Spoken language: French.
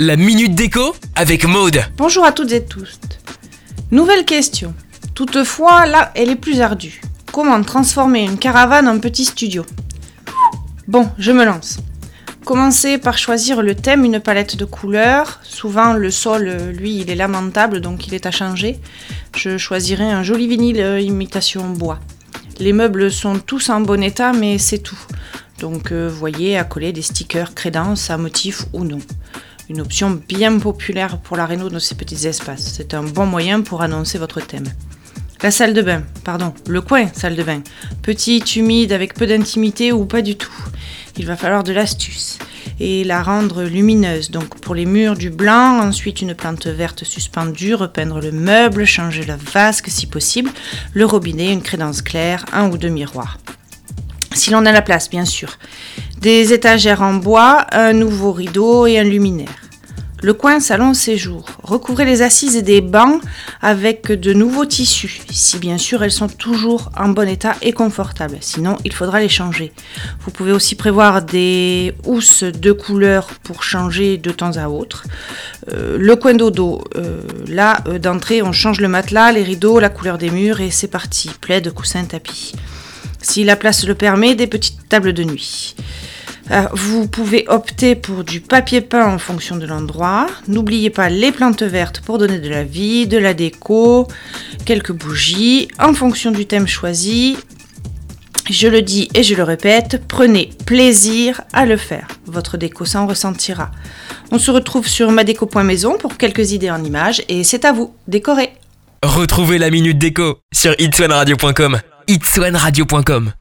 La minute déco avec Maude. Bonjour à toutes et tous. Nouvelle question. Toutefois, là, elle est plus ardue. Comment transformer une caravane en petit studio? Bon, je me lance. Commencez par choisir le thème, une palette de couleurs. Souvent, le sol, lui, il est lamentable, donc il est à changer. Je choisirai un joli vinyle euh, imitation bois. Les meubles sont tous en bon état, mais c'est tout. Donc, euh, voyez à coller des stickers crédence à motif ou non. Une option bien populaire pour la réno de ces petits espaces. C'est un bon moyen pour annoncer votre thème. La salle de bain, pardon, le coin salle de bain. Petite, humide, avec peu d'intimité ou pas du tout. Il va falloir de l'astuce et la rendre lumineuse. Donc pour les murs du blanc, ensuite une plante verte suspendue, repeindre le meuble, changer la vasque si possible, le robinet, une crédence claire, un ou deux miroirs. Si l'on a la place, bien sûr. Des étagères en bois, un nouveau rideau et un luminaire. Le coin salon séjour. Recouvrez les assises et des bancs avec de nouveaux tissus, si bien sûr elles sont toujours en bon état et confortables. Sinon, il faudra les changer. Vous pouvez aussi prévoir des housses de couleur pour changer de temps à autre. Euh, le coin dodo, euh, là euh, d'entrée, on change le matelas, les rideaux, la couleur des murs et c'est parti. Plaid, coussin, tapis. Si la place le permet, des petites tables de nuit. Euh, vous pouvez opter pour du papier peint en fonction de l'endroit. N'oubliez pas les plantes vertes pour donner de la vie, de la déco, quelques bougies en fonction du thème choisi. Je le dis et je le répète, prenez plaisir à le faire. Votre déco s'en ressentira. On se retrouve sur madeco.maison pour quelques idées en images et c'est à vous, décorez. Retrouvez la minute déco sur itswanradio.com. itswanradio.com